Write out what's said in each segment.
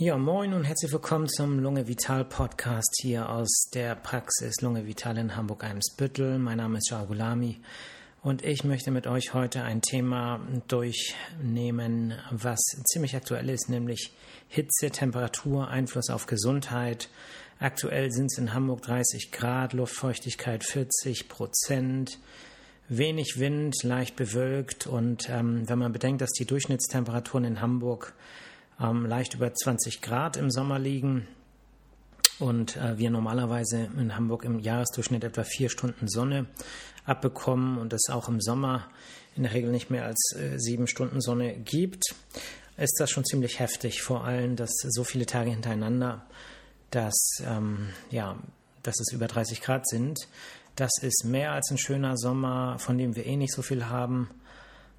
Ja, moin und herzlich willkommen zum Lunge Vital Podcast hier aus der Praxis Lunge Vital in Hamburg-Eimsbüttel. Mein Name ist Charles Gulami und ich möchte mit euch heute ein Thema durchnehmen, was ziemlich aktuell ist, nämlich Hitze, Temperatur, Einfluss auf Gesundheit. Aktuell sind es in Hamburg 30 Grad, Luftfeuchtigkeit 40 Prozent. Wenig Wind, leicht bewölkt und ähm, wenn man bedenkt, dass die Durchschnittstemperaturen in Hamburg ähm, leicht über 20 Grad im Sommer liegen und äh, wir normalerweise in Hamburg im Jahresdurchschnitt etwa vier Stunden Sonne abbekommen und es auch im Sommer in der Regel nicht mehr als äh, sieben Stunden Sonne gibt, ist das schon ziemlich heftig. Vor allem, dass so viele Tage hintereinander, dass, ähm, ja, dass es über 30 Grad sind. Das ist mehr als ein schöner Sommer, von dem wir eh nicht so viel haben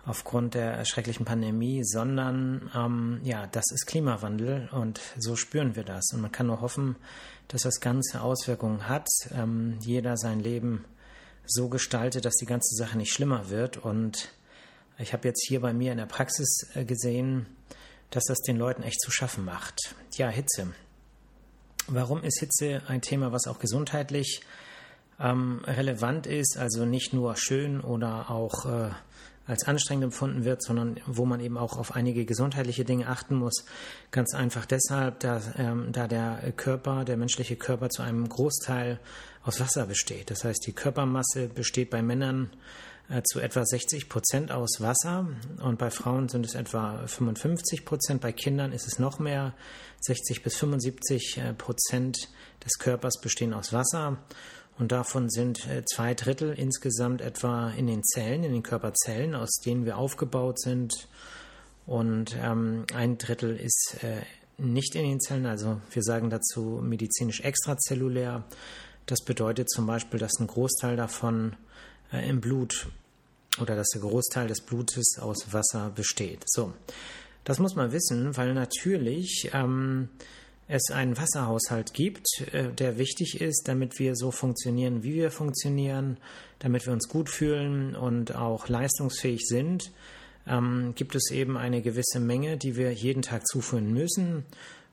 aufgrund der schrecklichen Pandemie, sondern ähm, ja, das ist Klimawandel und so spüren wir das. Und man kann nur hoffen, dass das Ganze Auswirkungen hat, ähm, jeder sein Leben so gestaltet, dass die ganze Sache nicht schlimmer wird. Und ich habe jetzt hier bei mir in der Praxis äh, gesehen, dass das den Leuten echt zu schaffen macht. Ja, Hitze. Warum ist Hitze ein Thema, was auch gesundheitlich ähm, relevant ist, also nicht nur schön oder auch äh, als anstrengend empfunden wird, sondern wo man eben auch auf einige gesundheitliche Dinge achten muss. Ganz einfach deshalb, da, ähm, da der Körper, der menschliche Körper zu einem Großteil aus Wasser besteht. Das heißt, die Körpermasse besteht bei Männern äh, zu etwa 60 Prozent aus Wasser und bei Frauen sind es etwa 55 Prozent. Bei Kindern ist es noch mehr. 60 bis 75 äh, Prozent des Körpers bestehen aus Wasser. Und davon sind äh, zwei Drittel insgesamt etwa in den Zellen, in den Körperzellen, aus denen wir aufgebaut sind. Und ähm, ein Drittel ist äh, nicht in den Zellen, also wir sagen dazu medizinisch extrazellulär. Das bedeutet zum Beispiel, dass ein Großteil davon äh, im Blut oder dass der Großteil des Blutes aus Wasser besteht. So, das muss man wissen, weil natürlich ähm, es einen Wasserhaushalt gibt, äh, der wichtig ist, damit wir so funktionieren, wie wir funktionieren, damit wir uns gut fühlen und auch leistungsfähig sind, ähm, gibt es eben eine gewisse Menge, die wir jeden Tag zuführen müssen.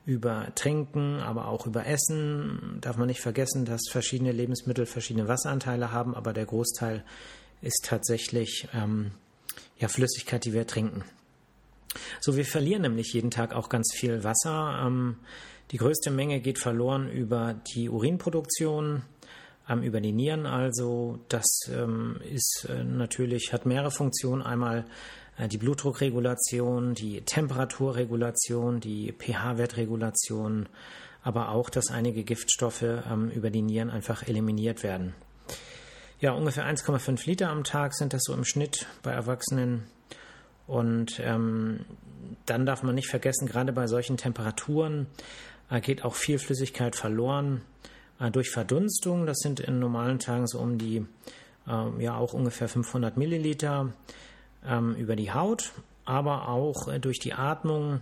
Über Trinken, aber auch über Essen. Darf man nicht vergessen, dass verschiedene Lebensmittel verschiedene Wasseranteile haben, aber der Großteil ist tatsächlich ähm, ja, Flüssigkeit, die wir trinken. So, wir verlieren nämlich jeden Tag auch ganz viel Wasser. Ähm, die größte Menge geht verloren über die Urinproduktion, ähm, über die Nieren also. Das ähm, ist äh, natürlich, hat mehrere Funktionen. Einmal äh, die Blutdruckregulation, die Temperaturregulation, die pH-Wertregulation, aber auch, dass einige Giftstoffe ähm, über die Nieren einfach eliminiert werden. Ja, ungefähr 1,5 Liter am Tag sind das so im Schnitt bei Erwachsenen. Und ähm, dann darf man nicht vergessen, gerade bei solchen Temperaturen geht auch viel Flüssigkeit verloren äh, durch Verdunstung. Das sind in normalen Tagen so um die, äh, ja auch ungefähr 500 Milliliter ähm, über die Haut, aber auch äh, durch die Atmung.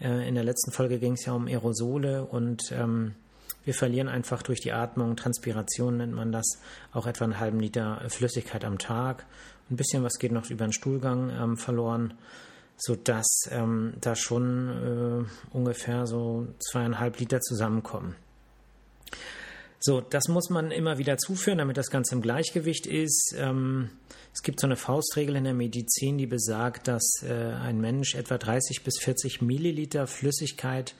Äh, in der letzten Folge ging es ja um Aerosole und ähm, wir verlieren einfach durch die Atmung, Transpiration nennt man das, auch etwa einen halben Liter Flüssigkeit am Tag. Ein bisschen was geht noch über den Stuhlgang ähm, verloren sodass ähm, da schon äh, ungefähr so zweieinhalb Liter zusammenkommen. So, das muss man immer wieder zuführen, damit das Ganze im Gleichgewicht ist. Ähm, es gibt so eine Faustregel in der Medizin, die besagt, dass äh, ein Mensch etwa 30 bis 40 Milliliter Flüssigkeit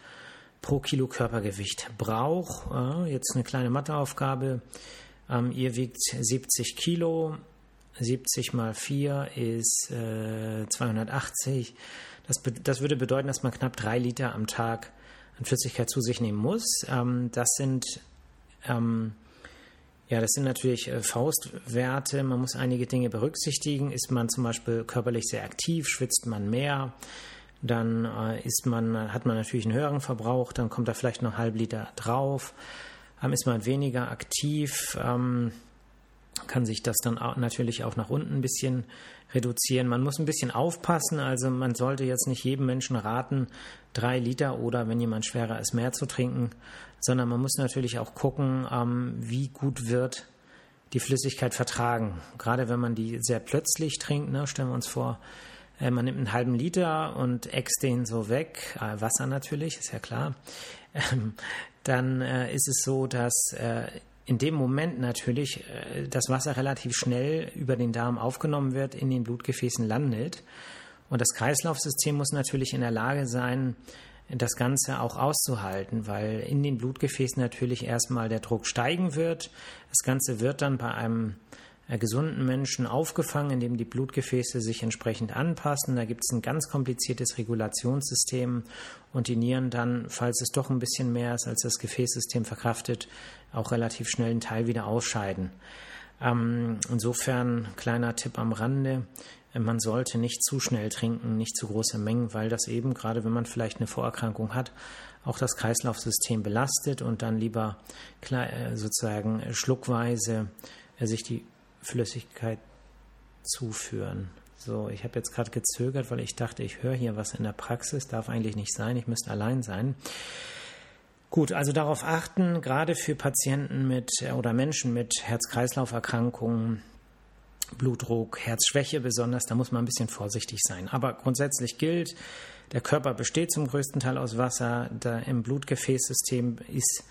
pro Kilo Körpergewicht braucht. Äh, jetzt eine kleine Matheaufgabe. Ähm, ihr wiegt 70 Kilo, 70 mal 4 ist äh, 280. Das, das würde bedeuten, dass man knapp drei Liter am Tag an Flüssigkeit zu sich nehmen muss. Ähm, das sind ähm, ja, das sind natürlich äh, Faustwerte. Man muss einige Dinge berücksichtigen. Ist man zum Beispiel körperlich sehr aktiv, schwitzt man mehr, dann äh, ist man, hat man natürlich einen höheren Verbrauch, dann kommt da vielleicht noch halb Liter drauf. Ähm, ist man weniger aktiv, ähm, kann sich das dann natürlich auch nach unten ein bisschen reduzieren. Man muss ein bisschen aufpassen, also man sollte jetzt nicht jedem Menschen raten, drei Liter oder wenn jemand schwerer ist, mehr zu trinken, sondern man muss natürlich auch gucken, ähm, wie gut wird die Flüssigkeit vertragen. Gerade wenn man die sehr plötzlich trinkt, ne, stellen wir uns vor, äh, man nimmt einen halben Liter und äxt den so weg, äh, Wasser natürlich, ist ja klar, ähm, dann äh, ist es so, dass in dem Moment natürlich äh, das Wasser relativ schnell über den Darm aufgenommen wird, in den Blutgefäßen landet. Und das Kreislaufsystem muss natürlich in der Lage sein, das Ganze auch auszuhalten, weil in den Blutgefäßen natürlich erstmal der Druck steigen wird. Das Ganze wird dann bei einem gesunden Menschen aufgefangen, indem die Blutgefäße sich entsprechend anpassen. Da gibt es ein ganz kompliziertes Regulationssystem und die Nieren dann, falls es doch ein bisschen mehr ist, als das Gefäßsystem verkraftet, auch relativ schnell einen Teil wieder ausscheiden. Ähm, insofern kleiner Tipp am Rande. Äh, man sollte nicht zu schnell trinken, nicht zu große Mengen, weil das eben, gerade wenn man vielleicht eine Vorerkrankung hat, auch das Kreislaufsystem belastet und dann lieber äh, sozusagen schluckweise sich die Flüssigkeit zuführen. So, ich habe jetzt gerade gezögert, weil ich dachte, ich höre hier was in der Praxis, darf eigentlich nicht sein, ich müsste allein sein. Gut, also darauf achten, gerade für Patienten mit oder Menschen mit Herz-Kreislauf-Erkrankungen, Blutdruck, Herzschwäche besonders, da muss man ein bisschen vorsichtig sein. Aber grundsätzlich gilt, der Körper besteht zum größten Teil aus Wasser, da im Blutgefäßsystem ist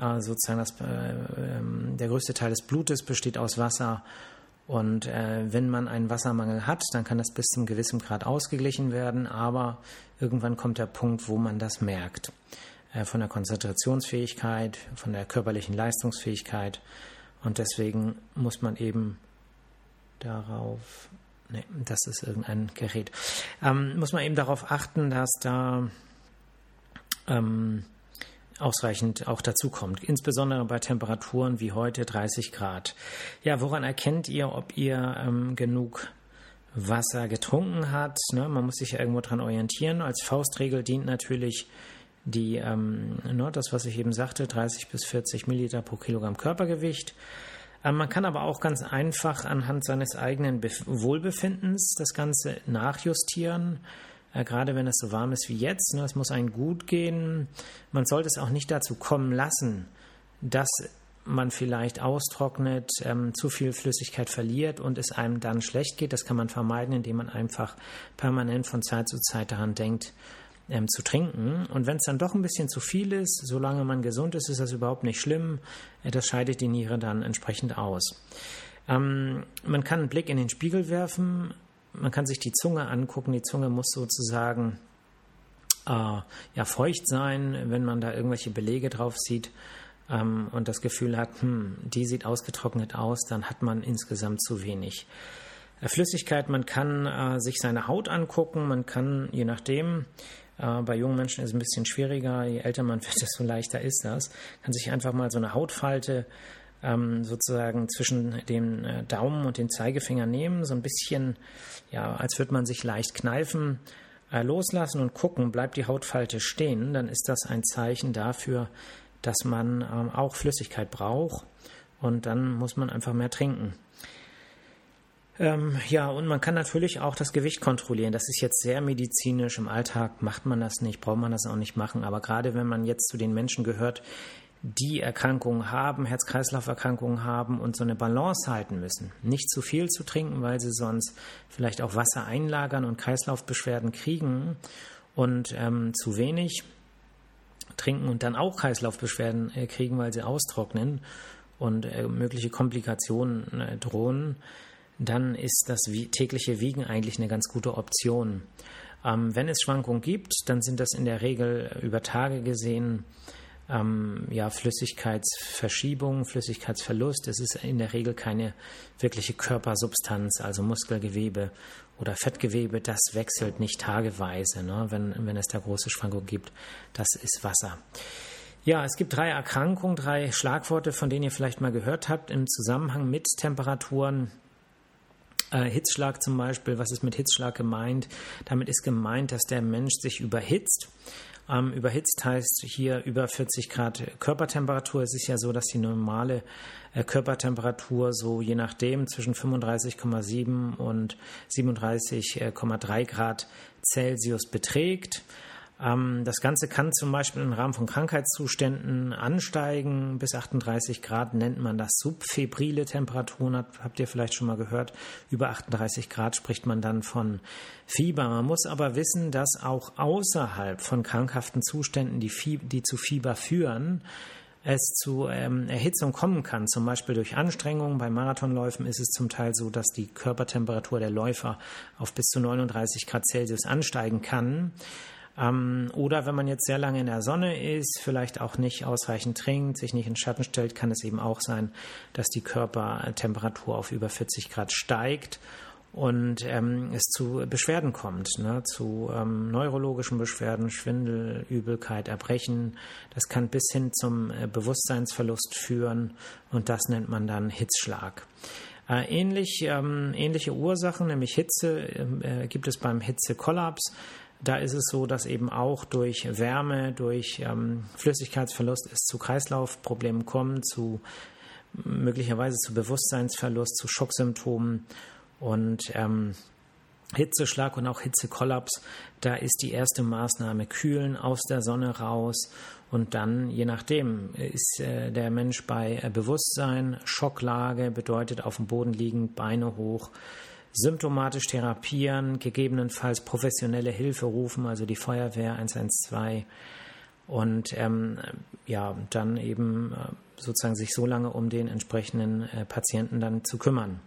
äh, sozusagen das, äh, ähm, der größte Teil des Blutes besteht aus Wasser. Und äh, wenn man einen Wassermangel hat, dann kann das bis zum gewissen Grad ausgeglichen werden, aber irgendwann kommt der Punkt, wo man das merkt. Äh, von der Konzentrationsfähigkeit, von der körperlichen Leistungsfähigkeit. Und deswegen muss man eben darauf, nee, das ist irgendein Gerät, ähm, muss man eben darauf achten, dass da ähm, ausreichend auch dazu kommt, insbesondere bei Temperaturen wie heute 30 Grad. Ja, woran erkennt ihr, ob ihr ähm, genug Wasser getrunken habt? Ne? Man muss sich ja irgendwo dran orientieren. Als Faustregel dient natürlich die, ähm, ne, das, was ich eben sagte, 30 bis 40 Milliliter pro Kilogramm Körpergewicht. Ähm, man kann aber auch ganz einfach anhand seines eigenen Be Wohlbefindens das Ganze nachjustieren. Äh, gerade wenn es so warm ist wie jetzt. Ne, es muss einem gut gehen. Man sollte es auch nicht dazu kommen lassen, dass man vielleicht austrocknet, ähm, zu viel Flüssigkeit verliert und es einem dann schlecht geht. Das kann man vermeiden, indem man einfach permanent von Zeit zu Zeit daran denkt, ähm, zu trinken. Und wenn es dann doch ein bisschen zu viel ist, solange man gesund ist, ist das überhaupt nicht schlimm. Äh, das scheidet die Niere dann entsprechend aus. Ähm, man kann einen Blick in den Spiegel werfen man kann sich die Zunge angucken. Die Zunge muss sozusagen äh, ja, feucht sein, wenn man da irgendwelche Belege drauf sieht ähm, und das Gefühl hat, hm, die sieht ausgetrocknet aus, dann hat man insgesamt zu wenig. Äh, Flüssigkeit, man kann äh, sich seine Haut angucken, man kann, je nachdem, äh, bei jungen Menschen ist es ein bisschen schwieriger, je älter man wird, desto leichter ist das, kann sich einfach mal so eine Hautfalte ähm, sozusagen zwischen dem äh, Daumen und dem Zeigefinger nehmen, so ein bisschen, ja, als würde man sich leicht kneifen, äh, loslassen und gucken, bleibt die Hautfalte stehen, dann ist das ein Zeichen dafür, dass man ähm, auch Flüssigkeit braucht und dann muss man einfach mehr trinken. Ähm, ja, und man kann natürlich auch das Gewicht kontrollieren. Das ist jetzt sehr medizinisch. Im Alltag macht man das nicht, braucht man das auch nicht machen. Aber gerade wenn man jetzt zu den Menschen gehört, die Erkrankungen haben, Herz-Kreislauf-Erkrankungen haben und so eine Balance halten müssen. Nicht zu viel zu trinken, weil sie sonst vielleicht auch Wasser einlagern und Kreislaufbeschwerden kriegen und ähm, zu wenig trinken und dann auch Kreislaufbeschwerden äh, kriegen, weil sie austrocknen und äh, mögliche Komplikationen äh, drohen, dann ist das tägliche Wiegen eigentlich eine ganz gute Option. Ähm, wenn es Schwankungen gibt, dann sind das in der Regel über Tage gesehen ähm, ja, Flüssigkeitsverschiebung, Flüssigkeitsverlust. Es ist in der Regel keine wirkliche Körpersubstanz, also Muskelgewebe oder Fettgewebe. Das wechselt nicht tageweise, ne, wenn, wenn es da große Schwankungen gibt. Das ist Wasser. Ja, es gibt drei Erkrankungen, drei Schlagworte, von denen ihr vielleicht mal gehört habt im Zusammenhang mit Temperaturen. Äh, Hitzschlag zum Beispiel, was ist mit Hitzschlag gemeint? Damit ist gemeint, dass der Mensch sich überhitzt. Ähm, überhitzt heißt hier über 40 Grad Körpertemperatur. Es ist ja so, dass die normale äh, Körpertemperatur so je nachdem zwischen 35,7 und 37,3 Grad Celsius beträgt. Ähm, das Ganze kann zum Beispiel im Rahmen von Krankheitszuständen ansteigen. Bis 38 Grad nennt man das subfebrile Temperaturen. Habt ihr vielleicht schon mal gehört? Über 38 Grad spricht man dann von Fieber. Man muss aber wissen, dass auch außerhalb von krankhaften Zuständen, die, die zu Fieber führen, es zu ähm, Erhitzung kommen kann, zum Beispiel durch Anstrengungen. Bei Marathonläufen ist es zum Teil so, dass die Körpertemperatur der Läufer auf bis zu 39 Grad Celsius ansteigen kann. Ähm, oder wenn man jetzt sehr lange in der Sonne ist, vielleicht auch nicht ausreichend trinkt, sich nicht in Schatten stellt, kann es eben auch sein, dass die Körpertemperatur auf über 40 Grad steigt und ähm, es zu Beschwerden kommt, ne, zu ähm, neurologischen Beschwerden, Schwindel, Übelkeit, Erbrechen. Das kann bis hin zum äh, Bewusstseinsverlust führen und das nennt man dann Hitzschlag. Äh, ähnlich, ähm, ähnliche Ursachen, nämlich Hitze, ähm, äh, gibt es beim Hitzekollaps. Da ist es so, dass eben auch durch Wärme, durch ähm, Flüssigkeitsverlust es zu Kreislaufproblemen kommt, zu möglicherweise zu Bewusstseinsverlust, zu Schocksymptomen und ähm, Hitzeschlag und auch Hitzekollaps. Da ist die erste Maßnahme kühlen aus der Sonne raus und dann, je nachdem, ist äh, der Mensch bei äh, Bewusstsein, Schocklage bedeutet auf dem Boden liegend, Beine hoch, symptomatisch therapieren, gegebenenfalls professionelle Hilfe rufen, also die Feuerwehr 112 und ähm, ja, dann eben äh, sozusagen sich so lange um den entsprechenden äh, Patienten dann zu kümmern.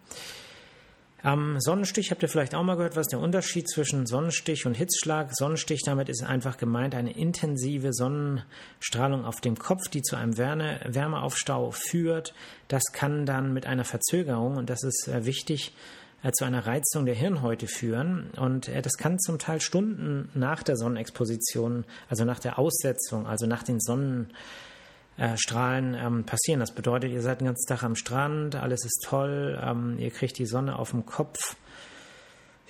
Am Sonnenstich habt ihr vielleicht auch mal gehört, was der Unterschied zwischen Sonnenstich und Hitzschlag? Sonnenstich, damit ist einfach gemeint eine intensive Sonnenstrahlung auf dem Kopf, die zu einem Wärme, Wärmeaufstau führt. Das kann dann mit einer Verzögerung, und das ist äh, wichtig, äh, zu einer Reizung der Hirnhäute führen. Und äh, das kann zum Teil Stunden nach der Sonnenexposition, also nach der Aussetzung, also nach den Sonnenstrahlen ähm, passieren. Das bedeutet, ihr seid den ganzen Tag am Strand, alles ist toll, ähm, ihr kriegt die Sonne auf dem Kopf.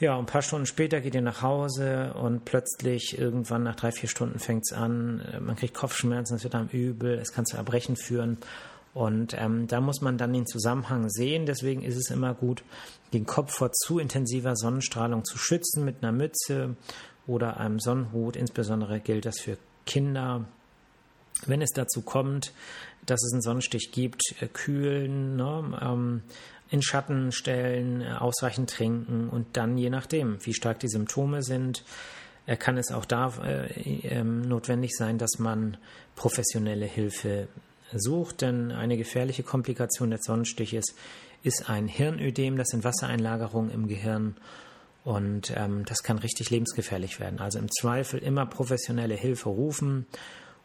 Ja, ein paar Stunden später geht ihr nach Hause und plötzlich irgendwann nach drei, vier Stunden fängt es an, äh, man kriegt Kopfschmerzen, es wird einem übel, es kann zu Erbrechen führen. Und ähm, da muss man dann den Zusammenhang sehen. Deswegen ist es immer gut, den Kopf vor zu intensiver Sonnenstrahlung zu schützen mit einer Mütze oder einem Sonnenhut. Insbesondere gilt das für Kinder. Wenn es dazu kommt, dass es einen Sonnenstich gibt, äh, kühlen, ne, ähm, in Schatten stellen, äh, ausreichend trinken und dann je nachdem, wie stark die Symptome sind, äh, kann es auch da äh, ähm, notwendig sein, dass man professionelle Hilfe sucht, denn eine gefährliche Komplikation des Sonnenstiches ist ein Hirnödem, das sind Wassereinlagerungen im Gehirn und ähm, das kann richtig lebensgefährlich werden. Also im Zweifel immer professionelle Hilfe rufen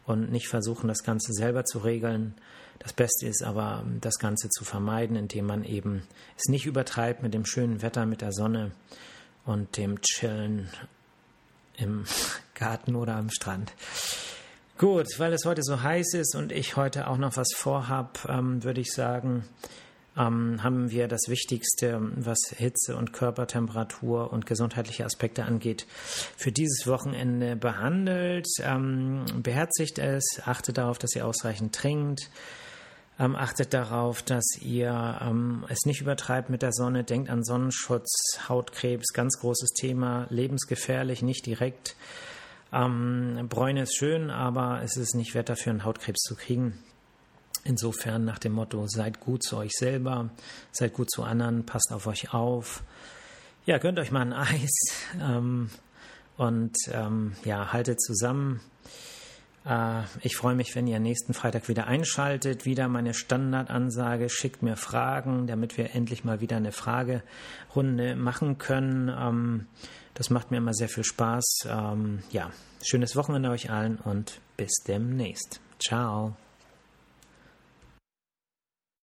und nicht versuchen, das Ganze selber zu regeln. Das Beste ist aber, das Ganze zu vermeiden, indem man eben es nicht übertreibt mit dem schönen Wetter, mit der Sonne und dem Chillen im Garten oder am Strand. Gut, weil es heute so heiß ist und ich heute auch noch was vorhab, ähm, würde ich sagen, ähm, haben wir das Wichtigste, was Hitze und Körpertemperatur und gesundheitliche Aspekte angeht, für dieses Wochenende behandelt. Ähm, beherzigt es, achtet darauf, dass ihr ausreichend trinkt. Ähm, achtet darauf, dass ihr ähm, es nicht übertreibt mit der Sonne. Denkt an Sonnenschutz, Hautkrebs, ganz großes Thema, lebensgefährlich, nicht direkt. Ähm, Bräune ist schön, aber es ist nicht wert dafür, einen Hautkrebs zu kriegen. Insofern nach dem Motto, seid gut zu euch selber, seid gut zu anderen, passt auf euch auf. Ja, gönnt euch mal ein Eis ähm, und ähm, ja, haltet zusammen. Äh, ich freue mich, wenn ihr nächsten Freitag wieder einschaltet. Wieder meine Standardansage, schickt mir Fragen, damit wir endlich mal wieder eine Fragerunde machen können. Ähm, das macht mir immer sehr viel Spaß. Ähm, ja, schönes Wochenende euch allen und bis demnächst. Ciao.